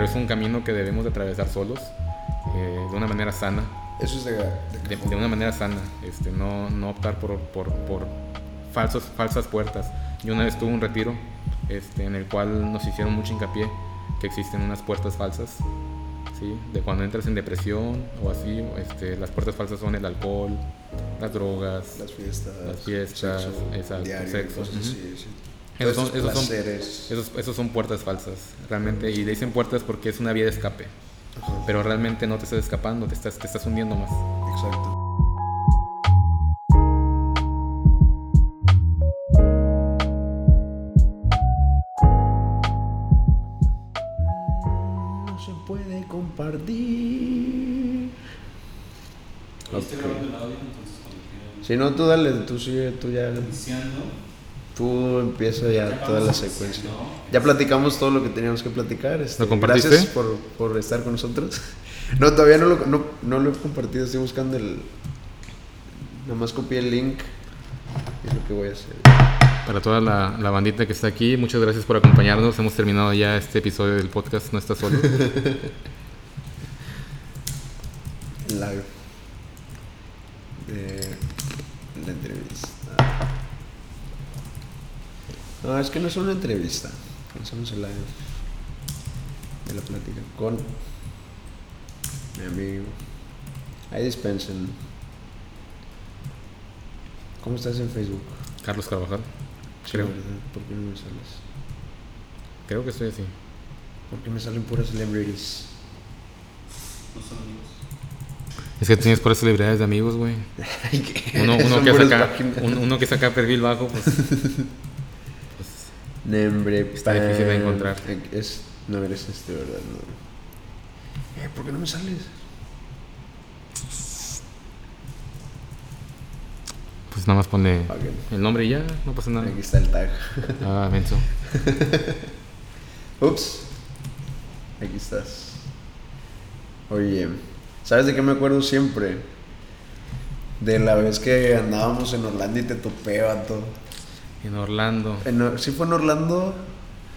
pero es un camino que debemos de atravesar solos, eh, de una manera sana. Eso es de, de, de, de una manera sana, este, no, no optar por, por, por falsos, falsas puertas. Yo una vez tuve un retiro este, en el cual nos hicieron mucho hincapié que existen unas puertas falsas, ¿sí? de cuando entras en depresión o así, este, las puertas falsas son el alcohol, las drogas, las fiestas, las fiestas, sexo, exacto, diario, sexo. cosas ujú. así, sí. Esos son, esos, son, esos, esos son puertas falsas, realmente. Y le dicen puertas porque es una vía de escape. Ajá, Pero realmente no te estás escapando, te estás, te estás hundiendo más. Exacto. No se puede compartir. Quieran Si no, tú dale, tú sigue, tú ya. iniciando. Tú empieza ya toda la secuencia. ¿no? Ya platicamos todo lo que teníamos que platicar. este, ¿Lo compartiste? Gracias por, por estar con nosotros. No, todavía no lo, no, no lo he compartido. Estoy buscando el. Nada más copié el link. Es lo que voy a hacer. Para toda la, la bandita que está aquí, muchas gracias por acompañarnos. Hemos terminado ya este episodio del podcast No Estás Solo. Live. De la entrevista. No, es que no es una entrevista. Hacemos el live de la plática con mi amigo. Ahí dispensen. ¿Cómo estás en Facebook? Carlos Carvajal. Sí, Creo. ¿verdad? ¿Por qué no me sales? Creo que estoy así. Porque me salen puras celebrities. No son amigos. Es que tienes por celebridades de amigos, güey. ¿qué? Uno, uno, Son que puras saca, páginas. un- uno que saca perfil bajo, pues. Nombre Está difícil de encontrar. Es, no eres este, ¿verdad? No. Eh, ¿Por qué no me sales? pues nada más pone el nombre y ya, no pasa nada. Aquí está el tag. Ah, menso. Ups. Aquí estás. Oye, ¿sabes de qué me acuerdo siempre? De la vez que andábamos en Orlando y te topé, vato. En Orlando. En ¿Sí fue en Orlando?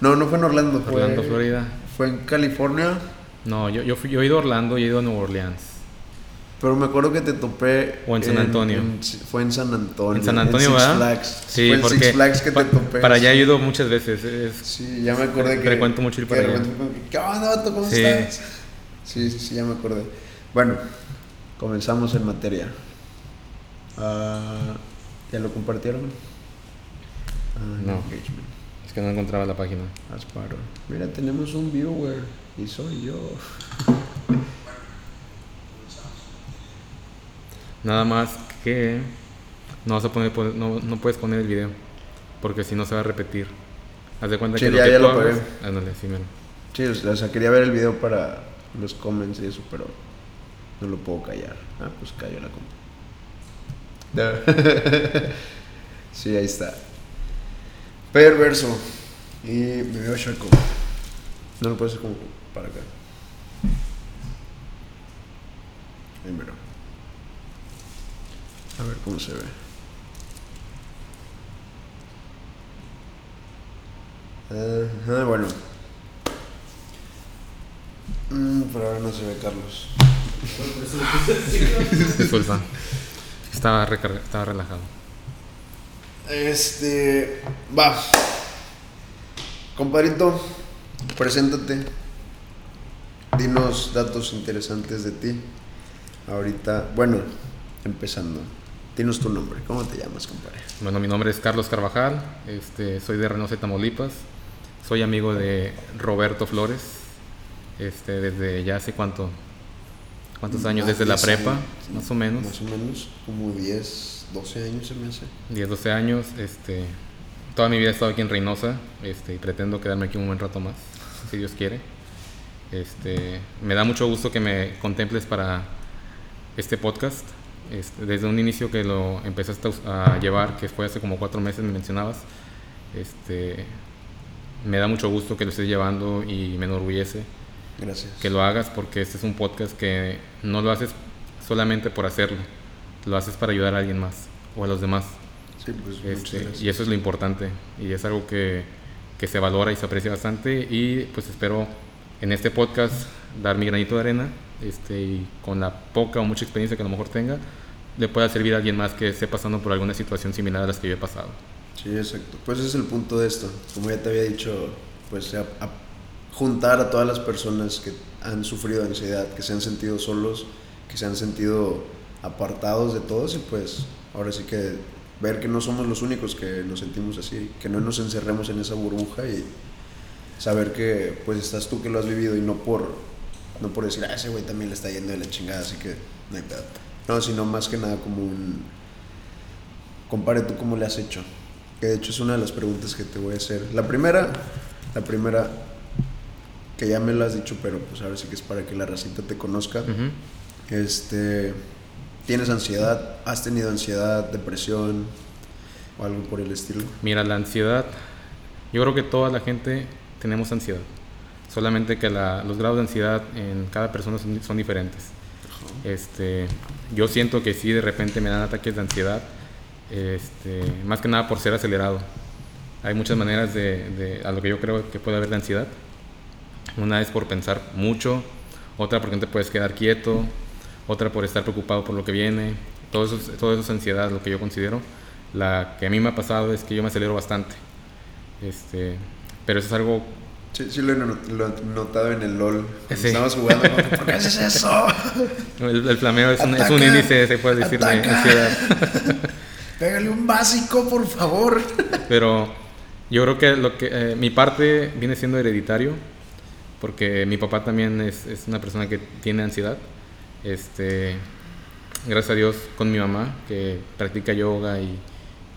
No, no fue en Orlando. Fue, Orlando, Florida. Fue en California. No, yo, yo, fui- yo he ido a Orlando y he ido a Nueva Orleans. Pero me acuerdo que te topé. O en San Antonio. en- fue en San Antonio. En San Antonio, Six ¿verdad? Flags. Sí, fue en porque Six Flags que pa- te topé. para allá he ido muchas veces. es- Sí, ya me acordé que. Frecuento mucho ir para allá. ¿Qué onda, vato? ¿Cómo Sí. estás? Sí, sí, sí, ya me acordé. Bueno, comenzamos en materia. Ah, ¿Ya lo compartieron? Ah, No. engagement. es que no encontraba la página. Asparo. Mira, tenemos un viewer y soy yo. Nada más que no vas a poner, no, no puedes poner el video porque si no se va a repetir. Haz de cuenta Sí, que lo ya- que ya tú lo hagas-. Ándale, sí, mero. Sí, o sea, quería ver el video para los comments y eso, pero no lo puedo callar. Ah, pues callo la compa. sí, ahí está. Perverso. Y me veo chaco. No lo puedo hacer como para acá. Ahí mero. A ver cómo se ve. Bueno. Mm, pero ahora no se ve Carlos. Disculpa. Estaba, estaba relajado. Este. Va. Compadrito, preséntate. Dinos datos interesantes de ti. Ahorita, bueno, empezando. Dinos tu nombre. ¿Cómo te llamas, compadre? Bueno, mi nombre es Carlos Carvajal, este, soy de Reynosa, Tamaulipas, soy amigo de Roberto Flores, este, desde ya hace cuánto, cuántos años, desde la 10 prepa, años. más o menos, Más o menos, como 10, 12 años se me hace. 10, 12 años, este, toda mi vida he estado aquí en Reynosa, este, y pretendo quedarme aquí un buen rato más, si Dios quiere. Este, me da mucho gusto que me contemples para este podcast. Este, desde un inicio que lo empezaste a a llevar, que fue hace como cuatro meses, me mencionabas, este, me da mucho gusto que lo estés llevando y me enorgullece Gracias. que lo hagas porque este es un podcast que no lo haces solamente por hacerlo, lo haces para ayudar a alguien más o a los demás. Sí, pues Este, y eso es lo importante y es algo que, que se valora y se aprecia bastante y pues espero en este podcast dar mi granito de arena este, y con la poca o mucha experiencia que a lo mejor tenga, le pueda servir a alguien más que esté pasando por alguna situación similar a las que yo he pasado. Sí, exacto. Pues ese es el punto de esto. Como ya te había dicho, pues a, a juntar a todas las personas que han sufrido ansiedad, que se han sentido solos, que se han sentido apartados de todos y pues ahora sí que ver que no somos los únicos que nos sentimos así, que no nos encerremos en esa burbuja y saber que pues estás tú que lo has vivido y no por no por decir, ah, ese güey también le está yendo de la chingada, así que no hay pedo. No, sino más que nada como un compare tú cómo le has hecho. Que de hecho es una de las preguntas que te voy a hacer. La primera, la primera que ya me lo has dicho, pero pues ahora sí que es para que la racita te conozca. Ujú. Este, ¿tienes ansiedad? ¿Has tenido ansiedad, depresión o algo por el estilo? Mira, la ansiedad, yo creo que toda la gente tenemos ansiedad, solamente que la- los grados de ansiedad en cada persona son, son diferentes. Este, yo siento que sí, de repente me dan ataques de ansiedad, este, más que nada por ser acelerado. Hay muchas maneras de, de- a lo que yo creo que puede haber de ansiedad. Una es por pensar mucho, otra porque no te puedes quedar quieto, otra por estar preocupado por lo que viene. Todo eso, es- todo eso es ansiedad, lo que yo considero. La que a mí me ha pasado es que yo me acelero bastante. Este, pero eso es algo Sí, sí lo he, notado en el LOL. Sí. Estamos jugando. ¿Por qué haces eso? El, el flameo es un, es un Ataca, índice, se puede decir, de ataca. ansiedad. Pégale un básico, por favor. Pero yo creo que, lo que eh, mi parte viene siendo hereditario, porque mi papá también es, es una persona que tiene ansiedad. Este, gracias a Dios, con mi mamá, que practica yoga y,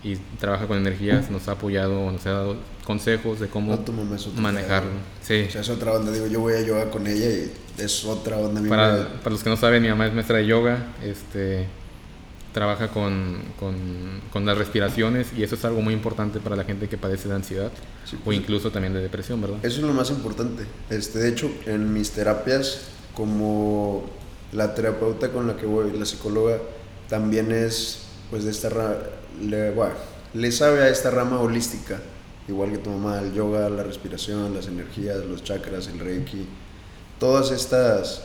y trabaja con energías, nos ha apoyado, nos ha dado consejos de cómo No, otro manejarlo. Sí. O sea, es otra onda. Digo, yo voy a yoga con ella y es otra onda. Para, para los que no saben, mi mamá es maestra de yoga, este, trabaja con, con, con las respiraciones y eso es algo muy importante para la gente que padece de ansiedad Sí, o pues, incluso también de depresión, ¿verdad? Eso es lo más importante. Este, de hecho, en mis terapias, como la terapeuta con la que voy, la psicóloga, también es, pues, de esta rama, le, bueno, le sabe a esta rama holística, igual que tu mamá, el yoga, la respiración, las energías, los chakras, el reiki, todas estas,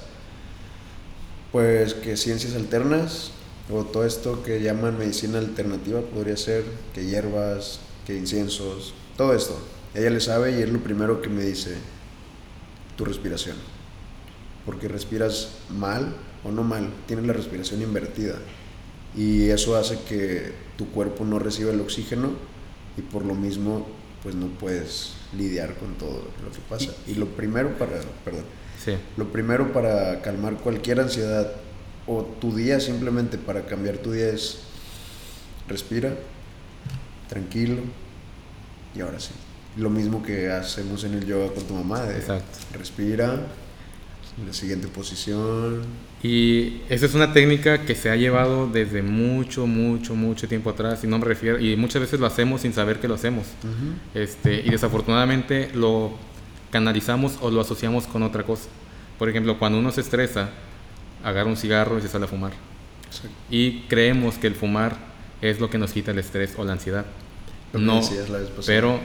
pues, que ciencias alternas, o todo esto que llaman medicina alternativa, podría ser, que hierbas, que inciensos, todo esto. Ella le sabe y es lo primero que me dice, tu respiración. Porque respiras mal o no mal, tienes la respiración invertida. Y eso hace que tu cuerpo no reciba el oxígeno y por lo mismo pues no puedes lidiar con todo lo que pasa. Y lo primero para, perdón, Sí. lo primero para calmar cualquier ansiedad o tu día simplemente para cambiar tu día es respira, tranquilo y ahora sí. Lo mismo que hacemos en el yoga con tu mamá, de Exacto. respira, la siguiente posición. Y esa es una técnica que se ha llevado desde mucho, mucho, mucho tiempo atrás y no me refiero, y muchas veces lo hacemos sin saber que lo hacemos. Este, y desafortunadamente lo canalizamos o lo asociamos con otra cosa. Por ejemplo, cuando uno se estresa, agarra un cigarro y se sale a fumar. Y creemos que el fumar es lo que nos quita el estrés o la ansiedad. Lo No, la vez pero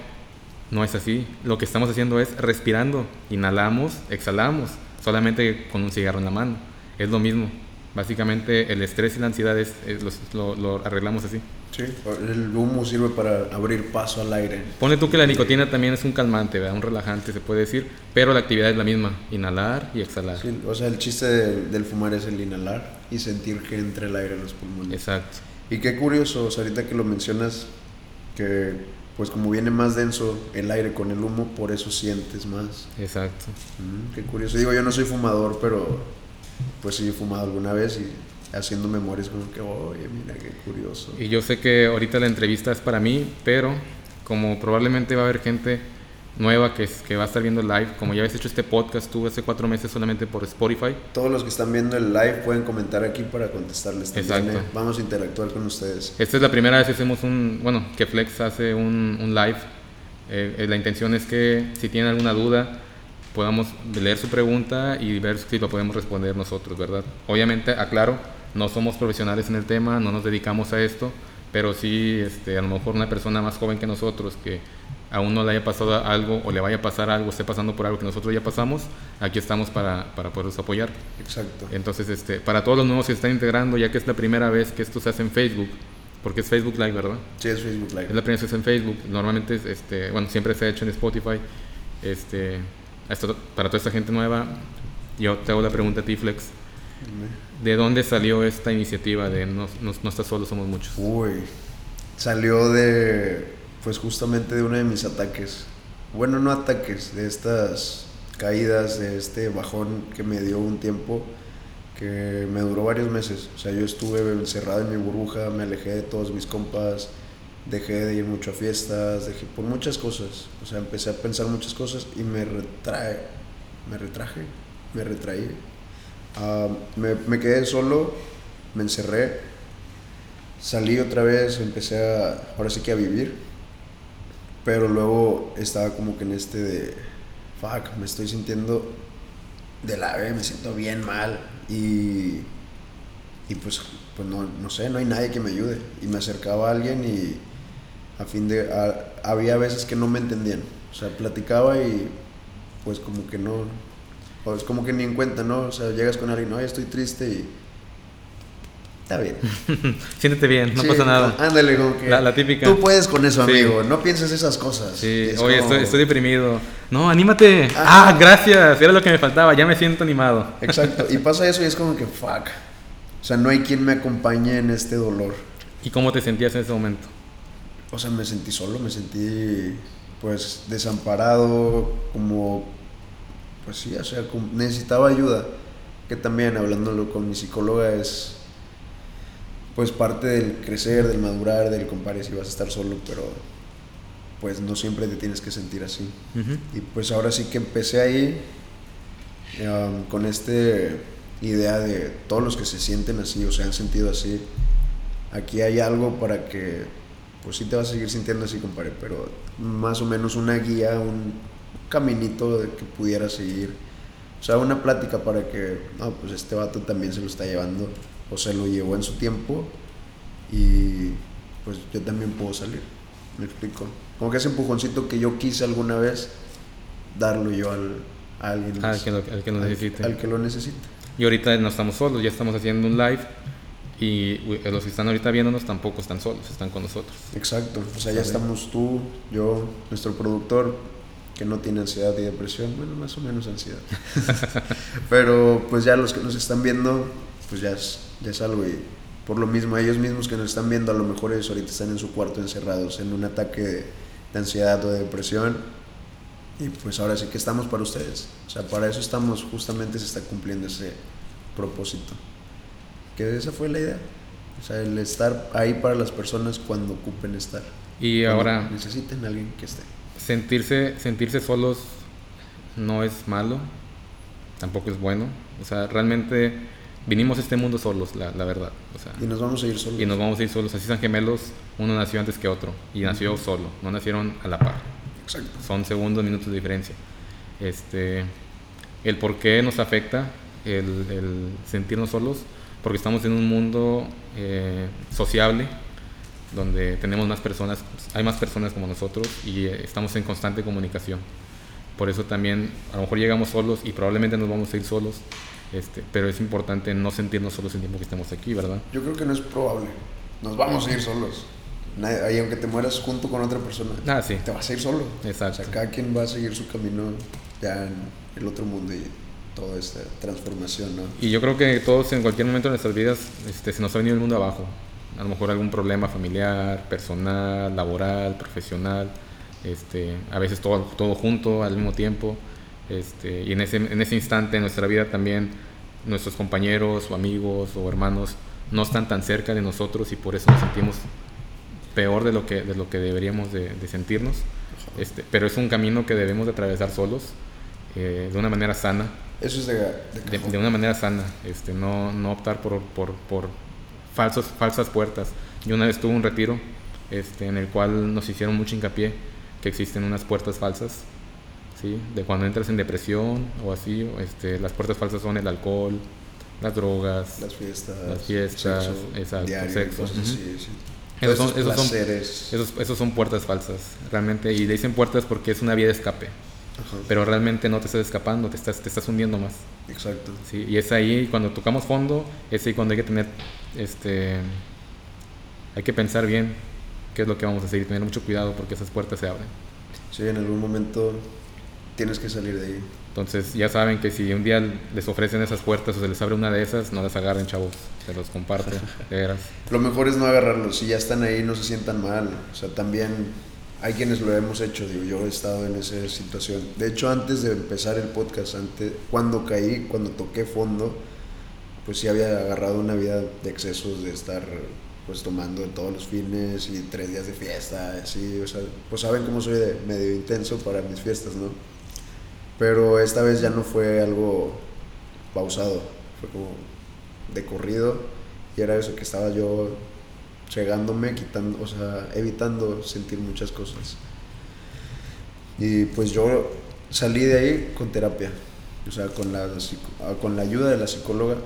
no es así. Lo que estamos haciendo es respirando. Inhalamos, exhalamos, solamente con un cigarro en la mano. Es lo mismo. Básicamente el estrés y la ansiedad es, es lo arreglamos así. Sí, el humo sirve para abrir paso al aire. Pone tú que la nicotina también es un calmante, ¿verdad? un relajante se puede decir, pero la actividad es la misma, inhalar y exhalar. Sí, o sea, el chiste de- del fumar es el inhalar y sentir que entre el aire en los pulmones. Exacto. Y qué curioso, o sea, ahorita que lo mencionas, que pues como viene más denso el aire con el humo, por eso sientes más. Exacto. Mm, qué curioso. Digo, yo no soy fumador, pero pues sí he fumado alguna vez y haciendo memorias como que, oye, mira qué curioso. Y yo sé que ahorita la entrevista es para mí, pero como probablemente va a haber gente nueva que, que va a estar viendo el live, como ya habías hecho este podcast tú hace cuatro meses solamente por Spotify, Todos los que están viendo el live pueden comentar aquí para contestarles también. Exacto. ¿eh? Vamos a interactuar con ustedes. Esta es la primera vez que hacemos un, bueno, que Flex hace un, un live. Eh, eh, la intención es que si tienen alguna duda podamos leer su pregunta y ver si lo podemos responder nosotros, ¿verdad? Obviamente, aclaro, no somos profesionales en el tema, no nos dedicamos a esto, pero sí, este, a lo mejor una persona más joven que nosotros que a uno le haya pasado algo o le vaya a pasar algo, esté pasando por algo que nosotros ya pasamos, aquí estamos para, para poderlos apoyar. Exacto. Entonces, este, para todos los nuevos que se están integrando, ya que es la primera vez que esto se hace en Facebook, porque es Facebook Live, ¿verdad? Sí, es Facebook Es Live. la primera vez que se hace en Facebook. Normalmente, es, este, bueno, siempre se ha hecho en Spotify. Este, esto, para toda esta gente nueva, yo te hago la pregunta a ti, Flex. ¿De dónde salió esta iniciativa de no, no, estás solo, somos muchos? Uy, salió de, pues justamente de uno de mis ataques. Bueno, no ataques, de estas caídas, de este bajón que me dio un tiempo que me duró varios meses. O sea, yo estuve encerrado en mi burbuja, me alejé de todos mis compas, dejé de ir mucho a fiestas, dejé por muchas cosas. O sea, empecé a pensar muchas cosas y me retrae, me retraje, me retraí. Ah, me, quedé solo, me encerré, salí otra vez, empecé a, ahora sí que a vivir, pero luego estaba como que en este de, fuck, me estoy sintiendo de la B, me siento bien mal y, y pues, pues no, no sé, no hay nadie que me ayude. Y me acercaba a alguien y a fin de, había veces que no me entendían, o sea, platicaba y pues como que no, o es como que ni en cuenta, ¿no? O sea, llegas con alguien, no, estoy triste y... Está bien. Siéntete bien, no Sí, pasa nada. Ándale, como que. La- la típica. Tú puedes con eso, Sí. amigo. No pienses esas cosas. Sí, Es oye, como- estoy, estoy deprimido. No, anímate. Ajá. Ah, gracias. Era lo que me faltaba. Ya me siento animado. Exacto. Y pasa eso y es como que, fuck. O sea, no hay quien me acompañe en este dolor. ¿Y cómo te sentías en ese momento? O sea, me sentí solo, me sentí, pues, desamparado, como. Pues sí, o sea, necesitaba ayuda. Que también, hablándolo con mi psicóloga, es. Pues parte del crecer, del madurar, del comparar si vas a estar solo, pero. Pues no siempre te tienes que sentir así. Ujú. Y pues ahora sí que empecé ahí um, con este idea de todos los que se sienten así o se han sentido así. Aquí hay algo para que, pues sí te vas a seguir sintiendo así, compadre, pero más o menos una guía, un caminito de que pudieras seguir. O sea, una plática para que, no, pues este vato también se lo está llevando o se lo llevó en su tiempo y pues yo también puedo salir. Me explico. Como que ese empujoncito que yo quise alguna vez, darlo yo al, a alguien Al que lo, al que lo Al- necesite. Al, que lo necesite. Y ahorita no estamos solos, ya estamos haciendo un live. Y uy, los que están ahorita viéndonos tampoco están solos, están con nosotros. Exacto. O sea, ya estamos tú, yo, nuestro productor, que no tiene ansiedad y depresión. Bueno, más o menos ansiedad. Pero pues ya los que nos están viendo, pues ya es, ya es algo. Y por lo mismo, ellos mismos que nos están viendo, a lo mejor ellos ahorita están en su cuarto encerrados en un ataque de, de ansiedad o de depresión. Y pues ahora sí que estamos para ustedes. O sea, para eso estamos, justamente se está cumpliendo ese propósito. Que esa fue la idea. O sea, el estar ahí para las personas cuando ocupen estar. Y ahora, necesiten a alguien que esté. Sentirse, sentirse solos no es malo, tampoco es bueno. O sea, realmente vinimos a este mundo solos, la, la verdad. O sea, Y nos vamos a ir solos. y nos vamos a ir solos. Así son gemelos, uno nació antes que otro y nació solo, no nacieron a la par. Exacto. Son segundos, minutos de diferencia. Este, el por qué nos afecta el, el sentirnos solos, porque estamos en un mundo eh, sociable, donde tenemos más personas, hay más personas como nosotros y eh, estamos en constante comunicación. Por eso también a lo mejor llegamos solos y probablemente nos vamos a ir solos, este, pero es importante no sentirnos solos el tiempo que estemos aquí, ¿verdad? Yo creo que no es probable. Nos vamos a ir solos. Ahí aunque te mueras junto con otra persona, Ah, sí, te vas a ir solo. exacto. O sea, cada quien va a seguir su camino ya en el otro mundo y toda esta transformación, ¿no? Y yo creo que todos en cualquier momento de nuestras vidas este, se nos ha venido el mundo abajo. A lo mejor algún problema familiar, personal, laboral, profesional. Este, a veces todo, todo junto al mismo tiempo. Este, y en ese, en ese instante en nuestra vida también nuestros compañeros o amigos o hermanos no están tan cerca de nosotros y por eso nos sentimos peor de lo que, de lo que deberíamos de, de sentirnos. Este, pero es un camino que debemos de atravesar solos, eh, de una manera sana, Eso es de, de de, una manera sana, este, no, no optar por, por, por falsos, falsas puertas. Yo una vez tuve un retiro este, en el cual nos hicieron mucho hincapié que existen unas puertas falsas, ¿sí? de cuando entras en depresión o así, este, las puertas falsas son el alcohol, las drogas, Las fiestas. Las fiestas, sexo, exacto, diario, sexo, cosas ujú. así, sí. Esos son, esos, son, esos, esos son puertas falsas, realmente. Y le dicen puertas porque es una vía de escape. Ajá, Pero realmente no te estás escapando, te estás, te estás hundiendo más. exacto. Sí, y es ahí cuando tocamos fondo, es ahí cuando hay que tener, este, hay que pensar bien qué es lo que vamos a hacer y tener mucho cuidado porque esas puertas se abren. Sí, en algún momento tienes que salir de ahí. Entonces ya saben que si un día les ofrecen esas puertas o se les abre una de esas, no las agarren chavos, se los comparto, de veras. Lo mejor es no agarrarlos. Si ya están ahí, no se sientan mal. O sea, también hay quienes lo hemos hecho. Digo, yo he estado en esa situación. De hecho, antes de empezar el podcast, antes, cuando caí, cuando toqué fondo, pues sí había agarrado una vida de excesos, de estar pues tomando todos los fines y tres días de fiesta, así, o sea, pues saben cómo soy de medio intenso para mis fiestas, ¿no? Pero esta vez ya no fue algo pausado, fue como de corrido y era eso que estaba yo cegándome, quitando, o sea, evitando sentir muchas cosas. Y pues yo salí de ahí con terapia, o sea, con la, ah, con la ayuda de la psicóloga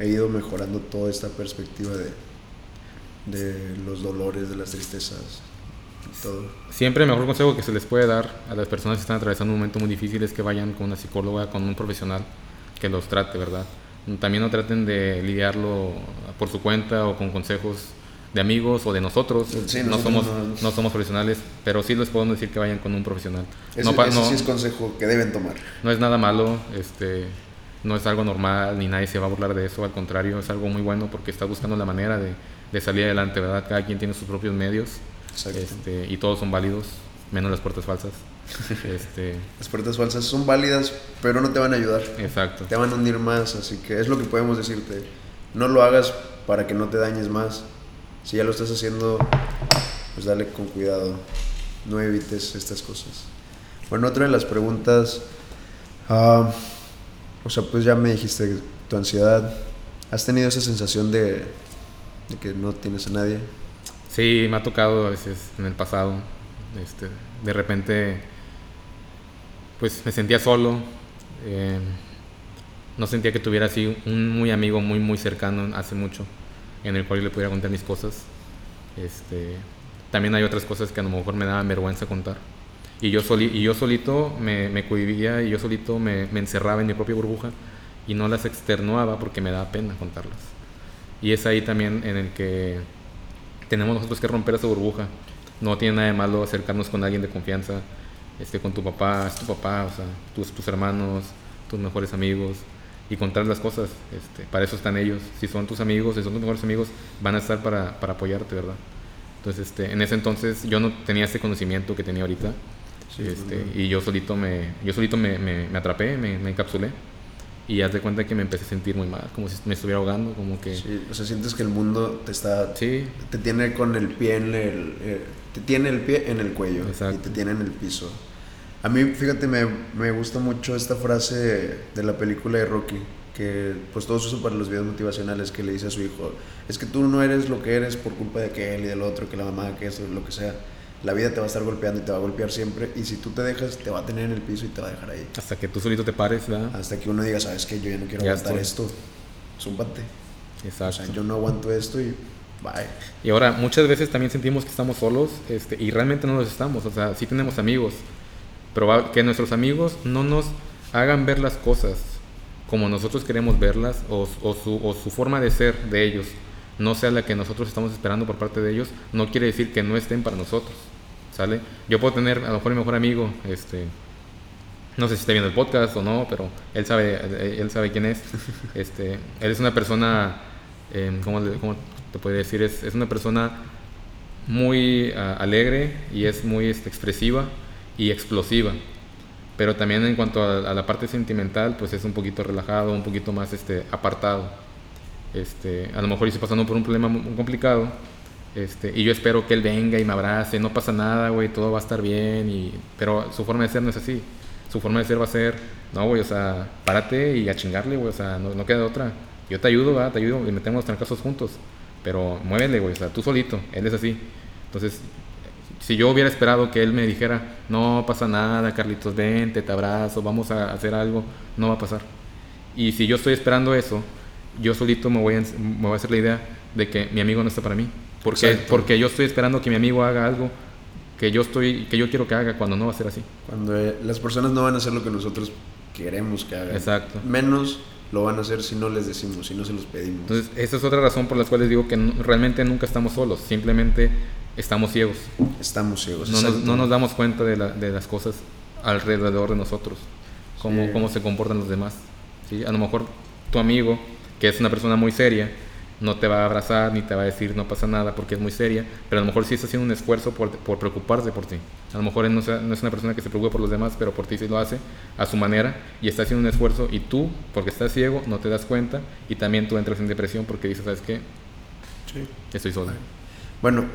he ido mejorando toda esta perspectiva de, de los dolores, de las tristezas y todo. Siempre el mejor consejo que se les puede dar a las personas que están atravesando un momento muy difícil es que vayan con una psicóloga, con un profesional que los trate, ¿verdad? También no traten de lidiarlo por su cuenta o con consejos de amigos o de nosotros. Sí, no, nosotros somos, no- no somos profesionales, pero sí les podemos decir que vayan con un profesional. Ese, no, no- sí es consejo que deben tomar. no es nada malo, este, no es algo normal, ni nadie se va a burlar de eso, al contrario, es algo muy bueno porque estás buscando la manera de, de salir adelante, ¿verdad? Cada quien tiene sus propios medios este, y todos son válidos, menos las puertas falsas. este, Las puertas falsas son válidas, pero no te van a ayudar. exacto. Te van a hundir más, así que es lo que podemos decirte. No lo hagas para que no te dañes más. Si ya lo estás haciendo, pues dale con cuidado. No evites estas cosas. Bueno, otra de las preguntas, ah, o sea, pues ya me dijiste tu ansiedad. ¿Has tenido esa sensación de, que no tienes a nadie? Sí, me ha tocado a veces en el pasado. Este, de repente, pues me sentía solo. eh, no sentía que tuviera así un muy amigo, muy, muy cercano hace mucho, en el cual yo le pudiera contar mis cosas. Este, también hay otras cosas que a lo mejor me daban vergüenza contar. Y yo, soli- y yo solito me, me cohibía y yo solito me, me encerraba en mi propia burbuja y no las externuaba porque me daba pena contarlas. Y es ahí también en el que tenemos nosotros que romper esa burbuja. No tiene nada de malo acercarnos con alguien de confianza, este, con tu papá, es tu papá, o sea, tus, tus hermanos, tus mejores amigos, y contar las cosas. Este, para eso están ellos. Si son tus amigos, si son tus mejores amigos, van a estar para, para apoyarte, ¿verdad? Entonces, este, en ese entonces yo no tenía ese conocimiento que tenía ahorita. Este, y yo solito me, yo solito me, me, me atrapé, me, me encapsulé. Y haz de cuenta que me empecé a sentir muy mal, como si me estuviera ahogando, como que... Sí, o sea, sientes que el mundo te está sí te tiene con el pie en el eh, te tiene el pie en el cuello Exacto. y te tiene en el piso a mí fíjate me, me gusta mucho esta frase de la película de Rocky que pues todos usan para los videos motivacionales que le dice a su hijo es que tú no eres lo que eres por culpa de aquel y del otro que la mamá que eso lo que sea la vida te va a estar golpeando y te va a golpear siempre y si tú te dejas te va a tener en el piso y te va a dejar ahí hasta que tú solito te pares, ¿verdad? hasta que uno diga sabes que yo ya no quiero Ya aguantar estoy. esto zúmbate o Exacto. sea yo no aguanto esto y bye Y ahora, muchas veces también sentimos que estamos solos este, y realmente no los estamos. O sea, sí tenemos amigos, pero que nuestros amigos no nos hagan ver las cosas como nosotros queremos verlas o, o su, o su forma de ser de ellos no sea la que nosotros estamos esperando por parte de ellos, no quiere decir que no estén para nosotros. ¿Sale? Yo puedo tener a lo mejor mi mejor amigo, este, no sé si está viendo el podcast o no, pero él sabe, él sabe quién es. Este, él es una persona, eh, ¿cómo, cómo te puedo decir? Es, es una persona muy ah, alegre y es muy este, expresiva y explosiva. Pero también en cuanto a, a la parte sentimental, pues es un poquito relajado, un poquito más este, apartado. Este, a lo mejor estoy pasando por un problema muy complicado. Este, y yo espero que él venga y me abrace, no pasa nada, güey, todo va a estar bien. Y, pero su forma de ser no es así. Su forma de ser va a ser, no, güey, o sea, párate y a chingarle, güey, o sea, no, no queda otra. Yo te ayudo, ¿verdad? Te ayudo y metemos los trancazos juntos. Pero muévele, güey, o sea, tú solito, él es así. Entonces, si yo hubiera esperado que él me dijera, no pasa nada, Carlitos, vente, te abrazo, vamos a hacer algo, no va a pasar. Y si yo estoy esperando eso, yo solito me voy a, me voy a hacer la idea de que mi amigo no está para mí. Porque, Exacto. porque yo estoy esperando que mi amigo haga algo que yo, estoy, que yo quiero que haga cuando no va a ser así. Cuando eh, las personas no van a hacer lo que nosotros queremos que hagan. Exacto. Menos lo van a hacer si no les decimos, si no se los pedimos. Entonces, esa es otra razón por la cual les digo que no- realmente nunca estamos solos, simplemente estamos ciegos. Estamos ciegos. No nos, no nos damos cuenta de, la- de las cosas alrededor de nosotros, cómo, Sí. cómo se comportan los demás. ¿sí? A lo mejor tu amigo, que es una persona muy seria, no te va a abrazar ni te va a decir no pasa nada porque es muy seria, pero a lo mejor sí está haciendo un esfuerzo por, por preocuparse por ti. A lo mejor no, sea- no es una persona que se preocupe por los demás, pero por ti sí lo hace a su manera y está haciendo un esfuerzo y tú, porque estás ciego, no te das cuenta y también tú entras en depresión porque dices, ¿sabes qué? Sí. Estoy solo. Bueno,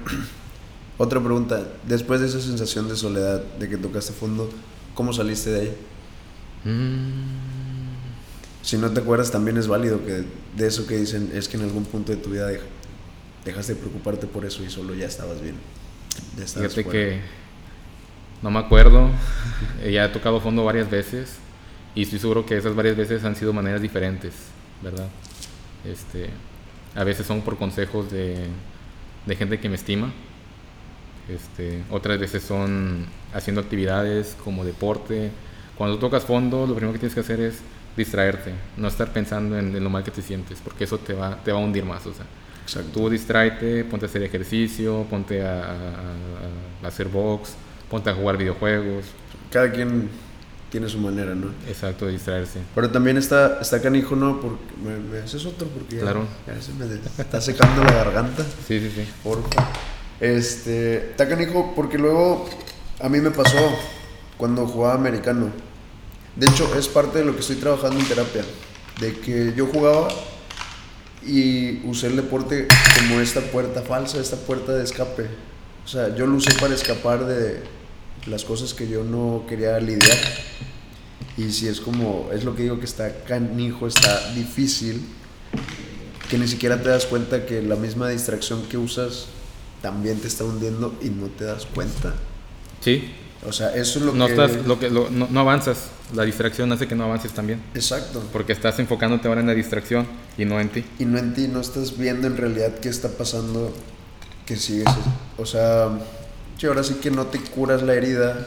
otra pregunta. Después de esa sensación de soledad, de que tocaste fondo, ¿cómo saliste de ahí? Mm. Si no te acuerdas, también es válido que de eso que dicen es que en algún punto de tu vida dej- dejaste de preocuparte por eso y solo ya estabas bien. Ya estabas Fíjate fuera. que no me acuerdo, ya he tocado fondo varias veces y estoy seguro que esas varias veces han sido maneras diferentes, ¿verdad? Este, a veces son por consejos de, de gente que me estima, este, otras veces son haciendo actividades como deporte. Cuando tocas fondo, lo primero que tienes que hacer es distraerte, no estar pensando en, en lo mal que te sientes, porque eso te va, te va a hundir más. O sea, Exacto. Tú distráete, ponte a hacer ejercicio, ponte a, a- a- a hacer box, ponte a jugar videojuegos. Cada quien tiene su manera, ¿no? Exacto, distraerse. Pero también está, está canijo, ¿no? Porque me, me haces otro porque ya, Claro. ya se me está secando la garganta. Sí, sí, sí. Porfa. Este, está canijo porque luego a mí me pasó cuando jugaba americano. De hecho, es parte de lo que estoy trabajando en terapia. De que yo jugaba y usé el deporte como esta puerta falsa, esta puerta de escape. O sea, yo lo usé para escapar de las cosas que yo no quería lidiar. Y si es como, es lo que digo que está canijo, está difícil, que ni siquiera te das cuenta que la misma distracción que usas también te está hundiendo y no te das cuenta. Sí, O sea, eso es lo no, que... estás, lo que, lo- no, no avanzas. La distracción hace que no avances también. Exacto. Porque estás enfocándote ahora en la distracción y no en ti. Y no en ti, no estás viendo en realidad qué está pasando, que sigues... O sea, sí, ahora sí que no te curas la herida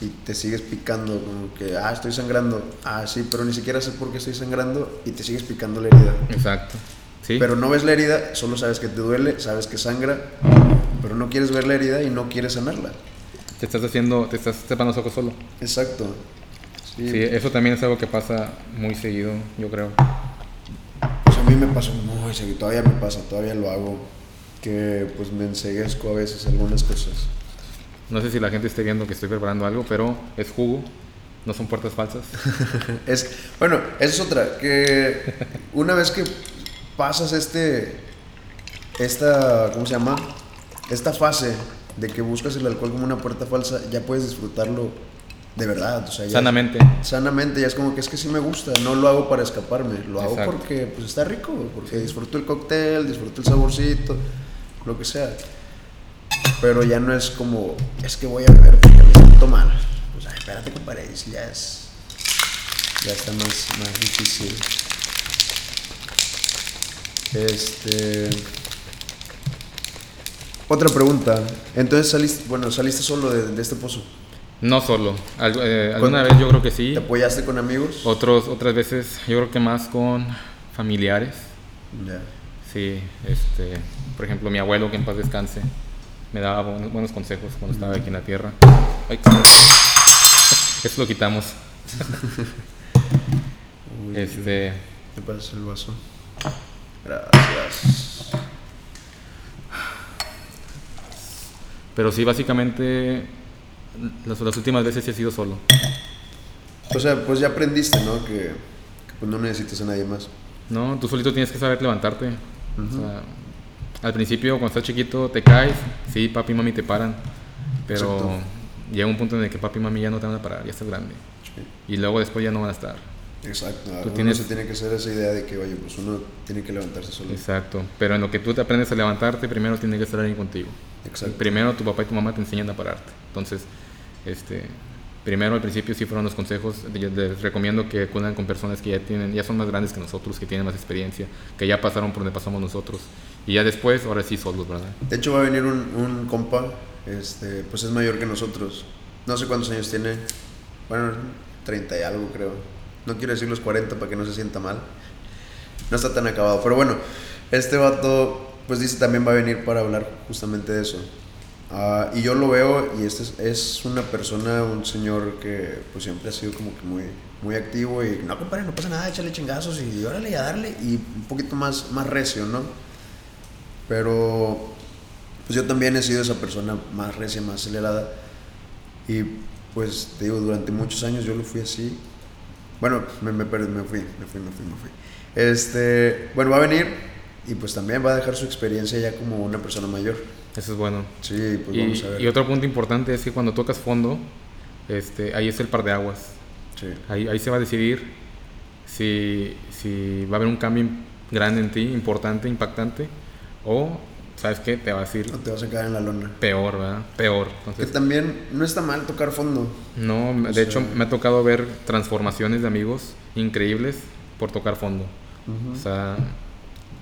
y te sigues picando, como que, ah, estoy sangrando. Ah, sí, pero ni siquiera sé por qué estoy sangrando y te sigues picando la herida. Exacto. Sí. Pero no ves la herida, solo sabes que te duele, sabes que sangra, pero no quieres ver la herida y no quieres sanarla. te estás haciendo, te estás tapando los ojos solo. Exacto. Sí, Sí, eso también es algo que pasa muy seguido, yo creo. Pues a mí me pasó muy seguido, todavía me pasa, todavía lo hago, que pues me enseguezco a veces algunas cosas. No sé si la gente esté viendo que estoy preparando algo, pero es jugo, no son puertas falsas. Es, bueno, esa es otra, que una vez que pasas este, esta, ¿cómo se llama? Esta fase de que buscas el alcohol como una puerta falsa, ya puedes disfrutarlo de verdad, o sea, ya Sanamente. sanamente, ya es como que es que sí me gusta, no lo hago para escaparme, lo hago Exacto. porque pues está rico, porque disfruto el cóctel, disfruto el saborcito, lo que sea. Pero ya no es como, es que voy a beber porque me siento mal. Pues ay, espérate compadre, ya es, ya está más, más difícil. Este... Otra pregunta. Entonces saliste, bueno, saliste solo de, de este pozo. No solo. Algo- eh, alguna vez yo creo que sí. ¿Te apoyaste con amigos? Otros, otras veces yo creo que más con familiares. Ya. Sí, este, por ejemplo, mi abuelo, que en paz descanse, me daba buenos, buenos consejos cuando estaba aquí en la tierra. Ay, eso lo quitamos. Uy, Este, ¿Te pasas el vaso? Gracias. pero sí, básicamente, las, las últimas veces sí he sido solo. O sea, pues ya aprendiste, ¿no? Que, que, pues no necesitas a nadie más. No, tú solito tienes que saber levantarte. O sea, al principio, cuando estás chiquito, te caes, sí, papi y mami te paran, pero Exacto. llega un punto en el que papi y mami ya no te van a parar, ya estás grande. Y luego después ya no van a estar. Exacto. Tú Uno tienes- se tiene que hacer esa idea de que, oye, pues uno tiene que levantarse solo. Exacto. Pero en lo que tú te aprendes a levantarte, primero tiene que estar alguien contigo. Exacto. Primero tu papá y tu mamá te enseñan a pararte. Entonces, este, primero al principio sí fueron los consejos. Les recomiendo que acudan con personas que ya tienen, ya son más grandes que nosotros, que tienen más experiencia, que ya pasaron por donde pasamos nosotros Y ya después, ahora sí solos, ¿verdad? De hecho va a venir un, un compa, este, pues es mayor que nosotros. No sé cuántos años tiene. Bueno, 30 y algo creo. No quiero decir los 40 para que no se sienta mal. No está tan acabado. Pero bueno, este vato pues dice también va a venir para hablar justamente de eso. Ah, y yo lo veo y este es, es, una persona, un señor que pues siempre ha sido como que muy, muy activo y no compadre, no pasa nada, échale chingazos y órale a darle y un poquito más, más recio, ¿no? Pero pues yo también he sido esa persona más recia, más acelerada y pues te digo, durante muchos años yo lo fui así. Bueno, me, me, me fui, me fui, me fui, me fui. Este, bueno, va a venir y pues también va a dejar su experiencia ya como una persona mayor. Eso es bueno. Sí, pues y, vamos a ver. Y otro punto importante es que cuando tocas fondo, este, ahí es el par de aguas. Sí. Ahí, ahí se va a decidir si, si va a haber un cambio grande en ti, importante, impactante, o, ¿sabes qué? Te vas a ir No te vas a quedar en la lona. peor, ¿verdad? Peor. Entonces, Que también no está mal tocar fondo. no, de sea- hecho me ha tocado ver transformaciones de amigos increíbles por tocar fondo. O sea,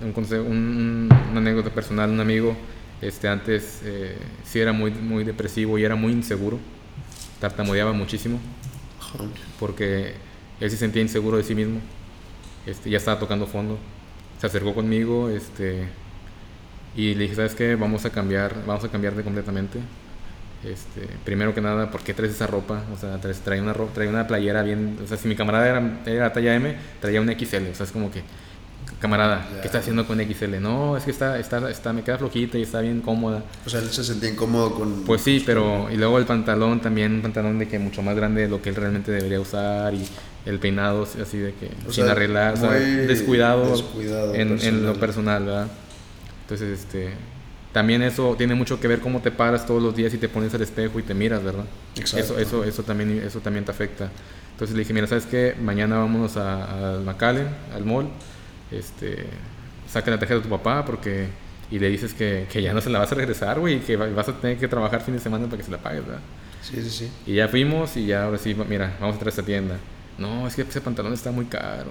un consejo- un- un- una anécdota personal, un amigo, este, antes eh, sí era muy, muy depresivo y era muy inseguro, tartamudeaba muchísimo porque él se sentía inseguro de sí mismo, este, ya estaba tocando fondo, se acercó conmigo, este, y le dije, ¿sabes qué? Vamos a cambiar, vamos a cambiarte completamente. Este, primero que nada, ¿por qué traes esa ropa? O sea, traes, trae una ropa, trae una playera bien, o sea, si mi camarada era, era talla M, traía una XL, o sea, es como que, camarada. ¿qué está haciendo con XL? No, es que está, está, está, me queda flojita y está bien cómoda. O sea, él se sentía incómodo con. Pues sí, pero y luego el pantalón también, un pantalón de que mucho más grande de lo que él realmente debería usar y el peinado así de que O sin sea, arreglar, o sea, descuidado, descuidado en, en lo personal, ¿verdad? Entonces, este, también eso tiene mucho que ver cómo te paras todos los días y te pones al espejo y te miras, ¿verdad? Exacto. Eso, eso, eso también, eso también te afecta. Entonces le dije, mira, ¿sabes qué? Mañana vámonos a- al McAllen, al mall, este, saca la tarjeta de tu papá porque y le dices que, que ya no se la vas a regresar, güey, y que va- vas a tener que trabajar fin de semana para que se la pagues, ¿verdad? Sí, sí, sí. Y ya fuimos y ya ahora sí, mira, vamos a entrar a esta tienda. No, es que ese pantalón está muy caro.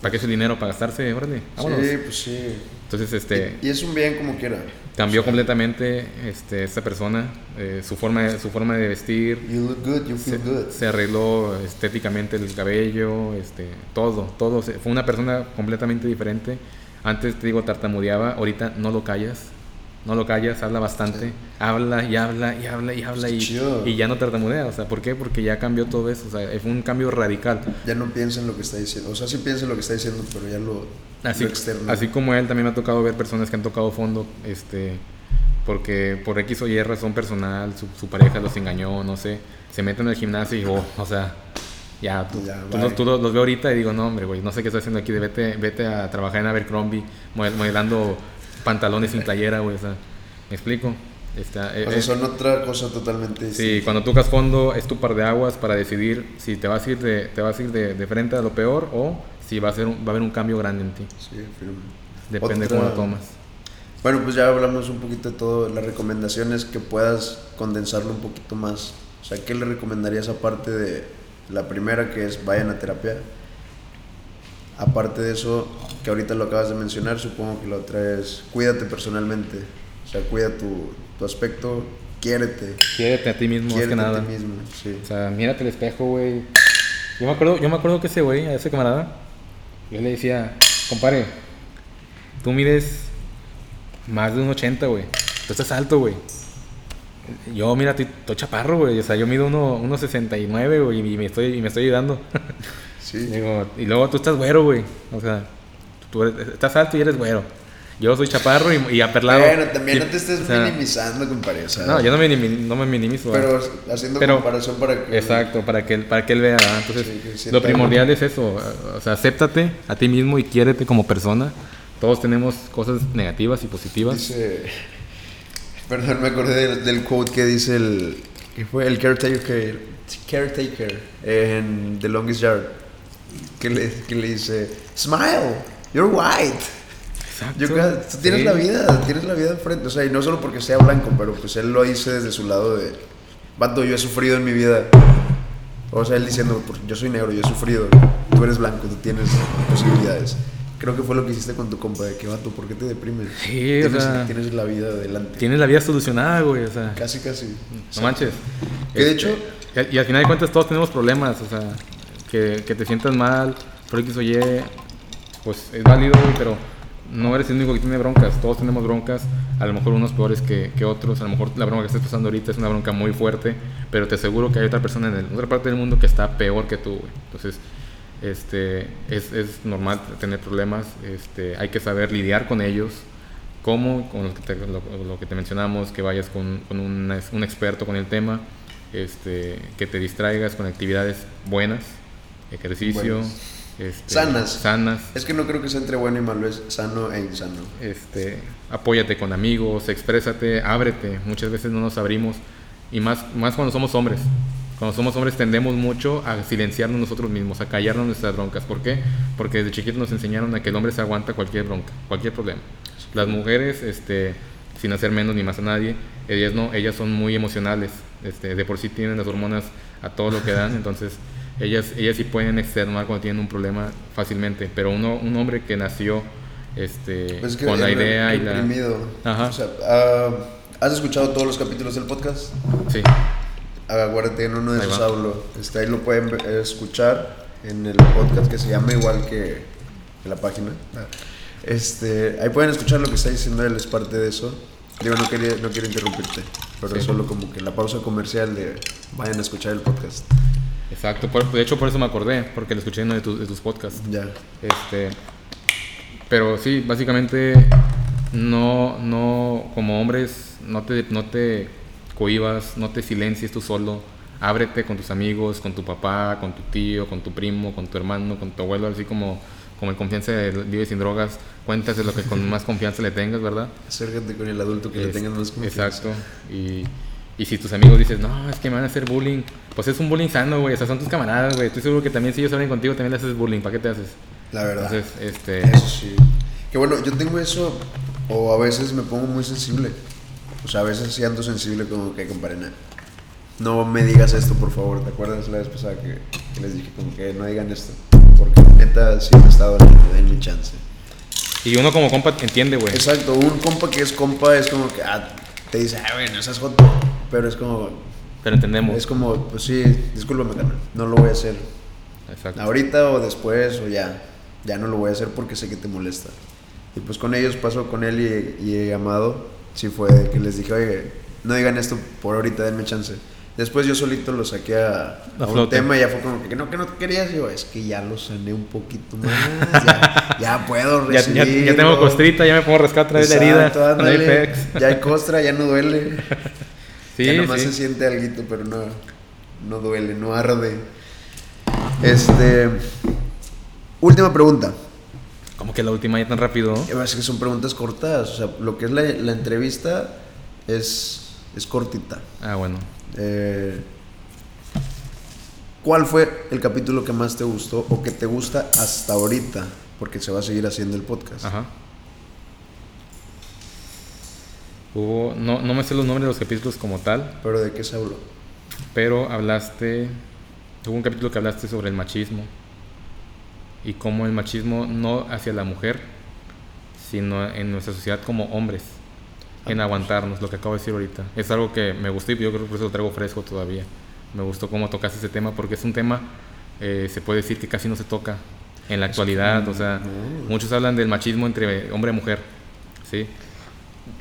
¿Para qué ese dinero? ¿Para gastarse? Órale, vámonos. Sí, pues sí. Entonces, este, Y es un bien como quiera. cambió completamente este, esta persona, eh, su, forma, de- su forma de vestir, You look good, you se, feel good. se arregló estéticamente el cabello, este, todo, todo. se- Fue una persona completamente diferente. Antes te digo tartamudeaba, ahorita no lo callas, no lo callas, habla bastante, Sí. habla y habla y habla y habla y, y ya no tartamudea. O sea, ¿por qué? Porque ya cambió todo eso. O sea, fue un cambio radical. Ya no piensa en lo que está diciendo. O sea, sí piensa en lo que está diciendo, pero ya lo, Así, lo externo. así como él, también me ha tocado ver personas que han tocado fondo, este, porque por X o Y razón personal, su, su pareja los engañó, no sé, se meten al gimnasio y, oh, o sea, ya, tú, Ya, tú los, tú los- los veo ahorita y digo, no, hombre, güey, no sé qué estás haciendo aquí, de vete, vete a trabajar en Abercrombie, model- modelando pantalones sin playera, güey, o sea, ¿me explico? Está, eh, O sea, son otra cosa totalmente Sí, cuando tocas fondo es tu par de aguas para decidir si te vas a ir de, te vas a ir de, de frente a lo peor o si va a, ser un- va a haber un cambio grande en ti. Sí, firme. Depende Otra- cómo lo tomas. Bueno, pues ya hablamos un poquito de todo. Las recomendaciones que puedas condensarlo un poquito más. O sea, ¿qué le recomendarías aparte de la primera que es vayan a terapia? Aparte de eso, que ahorita lo acabas de mencionar, supongo que la otra es cuídate personalmente. O sea, cuida tu, tu aspecto, quiérete. Quiérete a ti mismo más que a nada. ti mismo, sí. O sea, mírate el espejo, güey. Yo me acuerdo, yo me acuerdo que ese güey, a ese camarada, yo le decía, compadre, tú mides más de un 80, güey. Tú estás alto, güey. Yo, mira, estoy, chaparro, güey. O sea, yo mido uno, 1.69, güey, y me estoy, y me estoy ayudando. Sí. Digo, y luego tú estás güero, güey. O sea, tú eres- estás alto y eres güero. Yo soy chaparro y, y aperlado. Bueno, también Y- no te estés o sea, minimizando, compadre. O sea, No, yo no me, minimi- no me minimizo. Pero haciendo Pero- comparación para que. Exacto, para que, él- para que él vea. ¿verdad? Entonces, Sí, lo primordial es eso. O sea, acéptate a ti mismo y quiérete como persona. Todos tenemos cosas negativas y positivas. Dice. Perdón, me acordé del, del quote que dice el. que fue el caretaker. Caretaker en The Longest Yard. Que le, que le dice: Smile, you're white. Exacto. Yo creo- tú tienes Sí. la vida, tienes la vida enfrente. O sea, y no solo porque sea blanco, pero pues él lo dice desde su lado de. Vato, yo he sufrido en mi vida. O sea, él diciendo: "Porque Yo soy negro, yo he sufrido. Tú eres blanco, tú tienes posibilidades. creo que fue lo que hiciste con tu compa, de que vato, ¿por qué te deprimes? Sí, o tienes, sea- tienes la vida adelante. Tienes la vida solucionada, güey, o sea. Casi, casi. No manches. Que de Este, hecho- Y, al- y al final de cuentas todos tenemos problemas, o sea, que, te sientas mal, por X o Y, pues es válido, pero no eres el único que tiene broncas. Todos tenemos broncas, a lo mejor unos peores que, otros. A lo mejor la bronca que estás pasando ahorita es una bronca muy fuerte, pero te aseguro que hay otra persona en el- otra parte del mundo que está peor que tú, güey. Entonces, este, es, normal tener problemas, este, hay que saber lidiar con ellos. ¿Cómo? Con lo que te, lo, que te mencionamos, que vayas con, con un, un experto con el tema, este, que te distraigas con actividades buenas, ejercicio, este, Sanas. sanas, Es que no creo que sea entre bueno y malo, es sano e insano. este, apóyate con amigos, exprésate, ábrete. Muchas veces no nos abrimos y más, más cuando somos hombres. Cuando somos hombres tendemos mucho a silenciarnos nosotros mismos, a callarnos nuestras broncas. ¿Por qué? Porque desde chiquitos nos enseñaron a que el hombre se aguanta cualquier bronca, cualquier problema. Las mujeres, este, sin hacer menos ni más a nadie, ellas no, ellas son muy emocionales. Este, de por sí tienen las hormonas a todo lo que dan, entonces ellas, ellas sí pueden externar cuando tienen un problema fácilmente. Pero uno, un hombre que nació este, Pues es que con la idea y la... Ajá. O sea, ah, ¿has escuchado todos los capítulos del podcast? Sí, Acuérdate, en uno de Ahí esos hablo. Este, ahí lo pueden escuchar en el podcast que se llama igual que, que la página. Este, ahí pueden escuchar lo que está diciendo él, es parte de eso. Digo, no, quería, no quiero interrumpirte, pero Sí. solo como que la pausa comercial de vayan a escuchar el podcast. Exacto. Por- de hecho, por eso me acordé, porque lo escuché en uno de, tus- de tus podcasts. Ya. Este, pero sí, básicamente no, no, como hombres, no te, no te cohibas, no te silencies tú solo. Ábrete con tus amigos, con tu papá, con tu tío, con tu primo, con tu hermano, con tu abuelo, así como, como en confianza de Vive sin drogas. Cuéntase lo que con más confianza le tengas, ¿verdad? Acércate con el adulto que le Es- tengan más confianza. Exacto. Y, y si tus amigos dices, no, es que me van a hacer bullying, pues es un bullying sano, güey. O sea, son tus camaradas, güey. Estoy seguro que también si ellos salen contigo, también le haces bullying. ¿Para qué te haces? La verdad. Entonces, este. Eso sí. Que bueno, yo tengo eso, o a veces me pongo muy sensible. O sea, a veces sí ando sensible como que, compadre, nah, no me digas esto, por favor. ¿Te acuerdas la vez pasada que, que les dije como que no digan esto? Porque neta sí me está doliendo, den mi chance. Y uno como compa entiende, güey. Exacto, un compa que es compa es como que, ah, te dice, ah, bueno, esas joto. Pero es como, Pero entendemos. es como, pues sí, discúlpame, carnal, no lo voy a hacer. Exacto. Ahorita o después o ya. Ya no lo voy a hacer porque sé que te molesta. Y pues con ellos pasó con él y, y Amado. Sí fue que les dije, oye, no digan esto por ahorita, denme chance. Después yo solito lo saqué a, A a un tema y ya fue como que no, que no querías. Y yo, es que ya lo sané un poquito más. Ya, ya puedo ya, ya, recibirlo. ya tengo costrita, ya me puedo rascar otra vez la herida. Ándale. Ya hay costra, ya no duele. Sí, ya nomás sí. se siente algo, pero no, no duele, no arde. Este. Última pregunta. Como que la última ya tan rápido. Eh, Es que son preguntas cortas. O sea, lo que es la, la entrevista es, es cortita. Ah, bueno. Eh, ¿Cuál fue el capítulo que más te gustó o que te gusta hasta ahorita? Porque se va a seguir haciendo el podcast. Ajá. Hubo, no, no me sé los nombres de los capítulos como tal, Pero ¿de qué se habló? pero hablaste, hubo un capítulo que hablaste sobre el machismo y cómo el machismo no hacia la mujer, sino en nuestra sociedad como hombres, en aguantarnos, lo que acabo de decir ahorita. Es algo que me gustó y yo creo que por eso lo traigo fresco todavía. Me gustó cómo tocaste ese tema porque es un tema, eh, se puede decir que casi no se toca en la actualidad, o sea, no. muchos hablan del machismo entre hombre y mujer, ¿sí?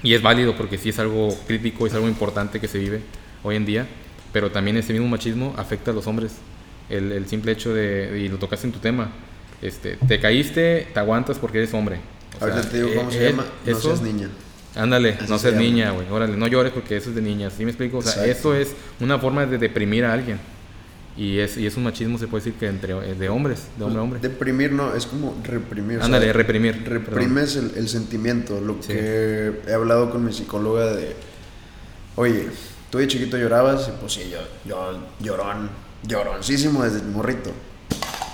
Y es válido porque sí es algo crítico, es algo importante que se vive hoy en día, pero también ese mismo machismo afecta a los hombres. El, el simple hecho de, y lo tocaste en tu tema, este, te caíste, te aguantas porque eres hombre. O sea, Ahorita te digo cómo eh, se eh, llama. No eso- seas niña. Ándale, Así no se seas niña, güey. Órale, no llores porque eso es de niñas. ¿Sí me explico? O sea, Exacto. eso es una forma de deprimir a alguien. Y es, y es un machismo, se puede decir que entre eh, de hombres, de hombre a hombre. Deprimir no, es como reprimir. o sea, Ándale, reprimir. Reprimes el, el sentimiento. Lo Sí. que he hablado con mi psicóloga de, oye, tú de chiquito llorabas y pues sí, yo, yo llorón, lloroncísimo desde morrito.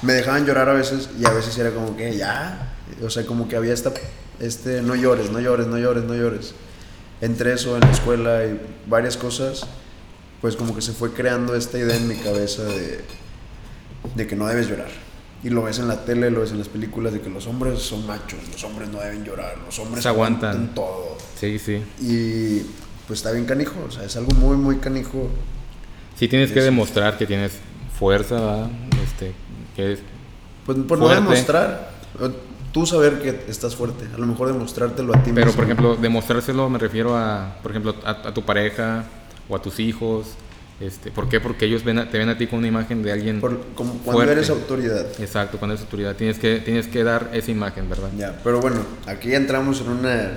Me dejaban llorar a veces y a veces era como que ya, o sea, como que había esta, este, no llores, no llores, no llores, no llores. Entre eso, en la escuela y varias cosas, pues como que se fue creando esta idea en mi cabeza de, de que no debes llorar. Y lo ves en la tele, lo ves en las películas de que los hombres son machos, los hombres no deben llorar, los hombres Se aguantan. todo. Sí, sí. Y pues está bien canijo, o sea, es algo muy, muy canijo. Sí tienes que demostrar que tienes fuerza, ¿verdad? Este, que es... Pues por no demostrar, tú saber que estás fuerte, a lo mejor demostrártelo a ti Pero, mismo. por ejemplo, demostrárselo me refiero a, por ejemplo, a, a tu pareja o a tus hijos. Este, ¿Por qué? Porque ellos ven a- te ven a ti con una imagen de alguien... Por- como cuando fuerte. eres autoridad. Exacto, cuando eres autoridad. Tienes que, tienes que dar esa imagen, ¿verdad? Ya, pero bueno, aquí entramos en una...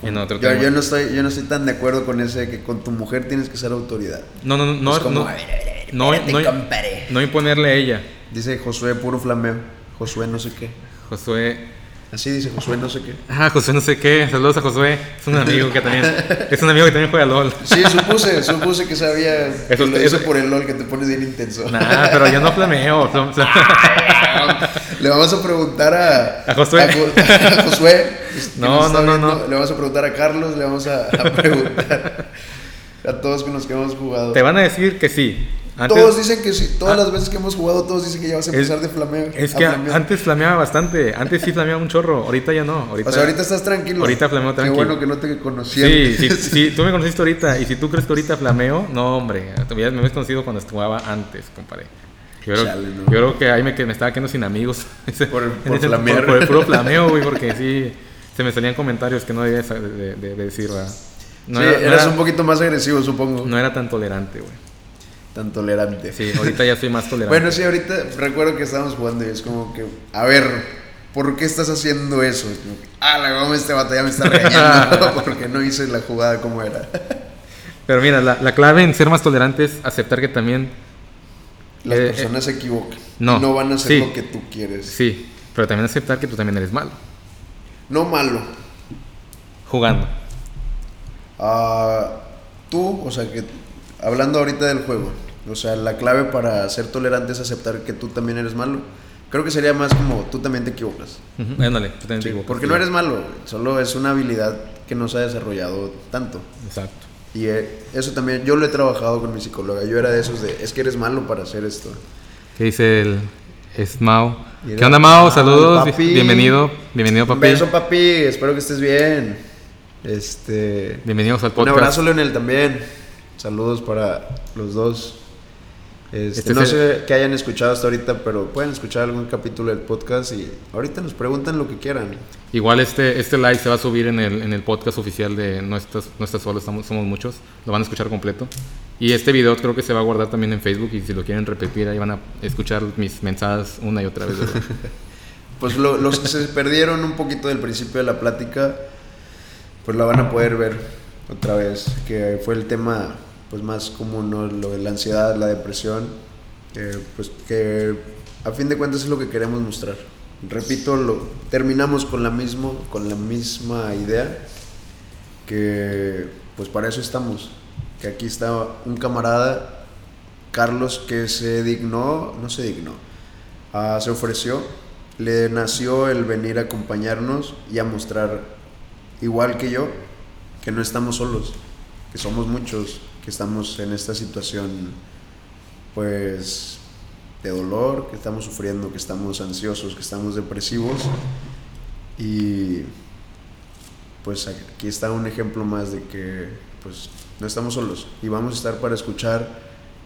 En otro yo, tema. yo no estoy, yo no estoy tan de acuerdo con ese que con tu mujer tienes que ser autoridad. No, no, no, no, Es como, no, a ver, a ver, a ver, no, no, compadre. no imponerle a ella. Dice Josué puro flameo. Josué no sé qué. Josué, Así dice Josué no sé qué. ah, Josué no sé qué, saludos a Josué, es un amigo que también, es un amigo que también juega LOL. Sí, supuse, supuse que sabía que Eso- lo eso- hizo por el LOL que te pones bien intenso. Nah, pero yo no flameo. flam- flam- Le vamos a preguntar a, A Josué. a Jo- a Josué, que No, no, no, no. Le vamos a preguntar a Carlos, le vamos a, a preguntar a todos con los que hemos jugado. Te van a decir que sí. Antes- todos dicen que sí, todas Ah. las veces que hemos jugado, todos dicen que ya vas a Es- empezar de flameo. Es que flamear. antes flameaba bastante. Antes sí flameaba un chorro. Ahorita ya no. Ahorita, O sea, ahorita estás tranquilo. Ahorita flameo Qué tranquilo. bueno que no te conocía. Sí, sí, sí, tú me conociste ahorita. Y si tú crees que ahorita flameo, no, hombre. Todavía me habías conocido cuando jugaba antes, compadre. Yo creo, Chale, ¿no? yo creo que ahí me, que me estaba quedando sin amigos. Por el- por flamear. por el puro flameo, güey, porque sí se me salían comentarios que no debía de, de- de- de decir, ¿verdad? No, Sí, era, no eras era- un poquito más agresivo, supongo. no era tan tolerante, güey. Tan tolerante. Sí, ahorita ya soy más tolerante. Bueno, sí, ahorita recuerdo que estábamos jugando y es como que, a ver, ¿por qué estás haciendo eso? Es como que, ah, la goma este ya me está regañando porque no hice la jugada como era. Pero mira, la, la clave en ser más tolerante es aceptar que también Las Eh, personas se equivocan. no, no van a hacer sí. lo que tú quieres. Sí, pero también aceptar que tú también eres malo. No malo. Jugando. Ah, tú, o sea, que hablando ahorita del juego, o sea, la clave para ser tolerante es aceptar que tú también eres malo. Creo que sería más como tú también te equivocas. Ándale, tú también te equivocas. porque no eres malo, solo es una habilidad que no se ha desarrollado tanto. Exacto. Y eh, eso también, yo lo he trabajado con mi psicóloga. Yo era de esos de, es que eres malo para hacer esto. ¿Qué dice el es Mao? ¿Qué onda, Mao? ah, Saludos. papi. Bienvenido. Bienvenido, Un papi. beso, papi. Espero que estés bien. Este. Bienvenidos al Un podcast. abrazo, Leonel, también. Saludos para los dos. Este, Este no es sé qué hayan escuchado hasta ahorita, pero pueden escuchar algún capítulo del podcast y ahorita nos preguntan lo que quieran. Igual este, este live se va a subir en el, en el podcast oficial de No estás, no estás solo, estamos, somos muchos. Lo van a escuchar completo. Y este video creo que se va a guardar también en Facebook y si lo quieren repetir ahí van a escuchar mis mensajes una y otra vez. Pues lo- los que se perdieron un poquito del principio de la plática, pues la van a poder ver otra vez, que fue el tema pues más común, ¿no? Lo la ansiedad, la depresión, que, pues que a fin de cuentas es lo que queremos mostrar. Repito, lo, terminamos con la, mismo, con la misma idea, que pues para eso estamos, que aquí está un camarada, Carlos, que se dignó, no se dignó, ah, se ofreció, le nació el venir a acompañarnos y a mostrar, igual que yo, que no estamos solos, que somos muchos, estamos en esta situación, pues, de dolor, que estamos sufriendo, que estamos ansiosos, que estamos depresivos. Y pues aquí está un ejemplo más de que pues no estamos solos y vamos a estar para escuchar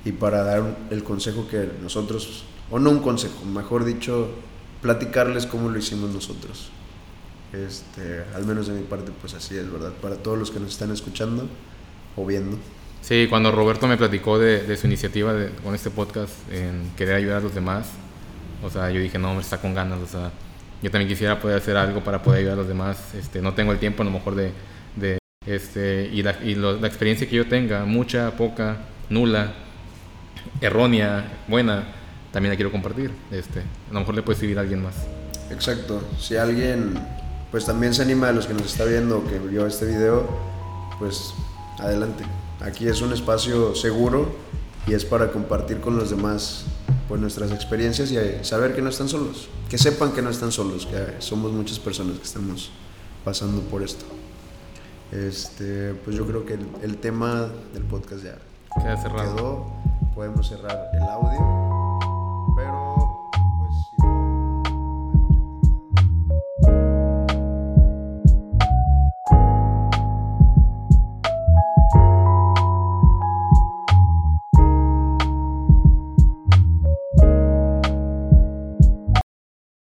y para dar el consejo que nosotros, o no un consejo, mejor dicho, platicarles cómo lo hicimos nosotros. Este, al menos de mi parte, pues así es, ¿verdad? Para todos los que nos están escuchando o viendo. Sí, cuando Roberto me platicó de, su iniciativa con este podcast en querer ayudar a los demás, o sea, yo dije, no, hombre, está con ganas, o sea, yo también quisiera poder hacer algo para poder ayudar a los demás, este, no tengo el tiempo a lo mejor de, de este, y, la, y lo- la experiencia que yo tenga, mucha, poca, nula, errónea, buena, también la quiero compartir, este, a lo mejor le puede servir a alguien más. Exacto. Si alguien pues también se anima de los que nos está viendo que vio este video, pues adelante. Aquí es un espacio seguro y es para compartir con los demás pues nuestras experiencias y eh, saber que no están solos. Que sepan que no están solos, que somos muchas personas que estamos pasando por esto. Este, pues yo creo que el, el tema del podcast ya Queda cerrado. quedó. Podemos cerrar el audio.